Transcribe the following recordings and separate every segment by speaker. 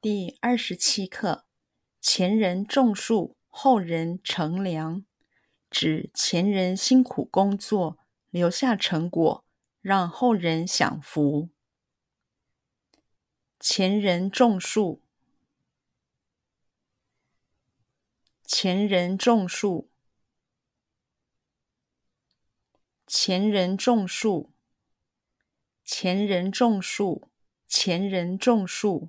Speaker 1: 第二十七课：前人种树，后人乘凉，指前人辛苦工作，留下成果，让后人享福。前人种树，前人种树，前人种树。前人种树，前人种树，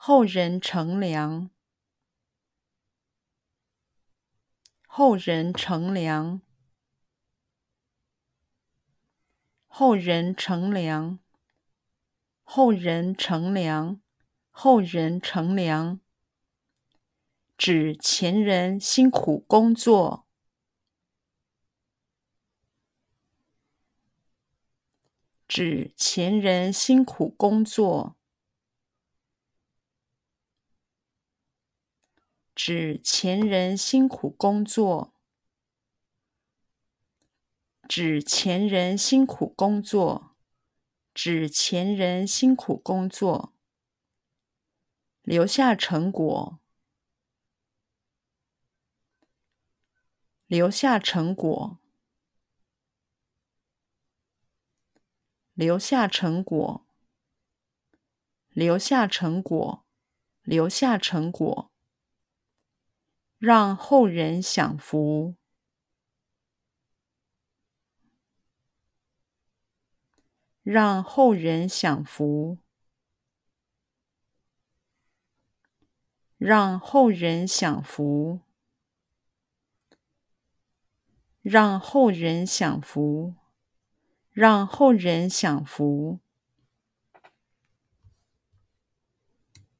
Speaker 1: 后人乘凉，后人乘凉，后人乘凉，后人乘凉，后人乘凉，指前人辛苦工作。指前人辛苦工作，指前人辛苦工作，指前人辛苦工作，指前人辛苦工作，留下成果，留下成果。留下成果，留下成果，留下成果，让后人享福，让后人享福，让后人享福，让后人享福。让后人享福。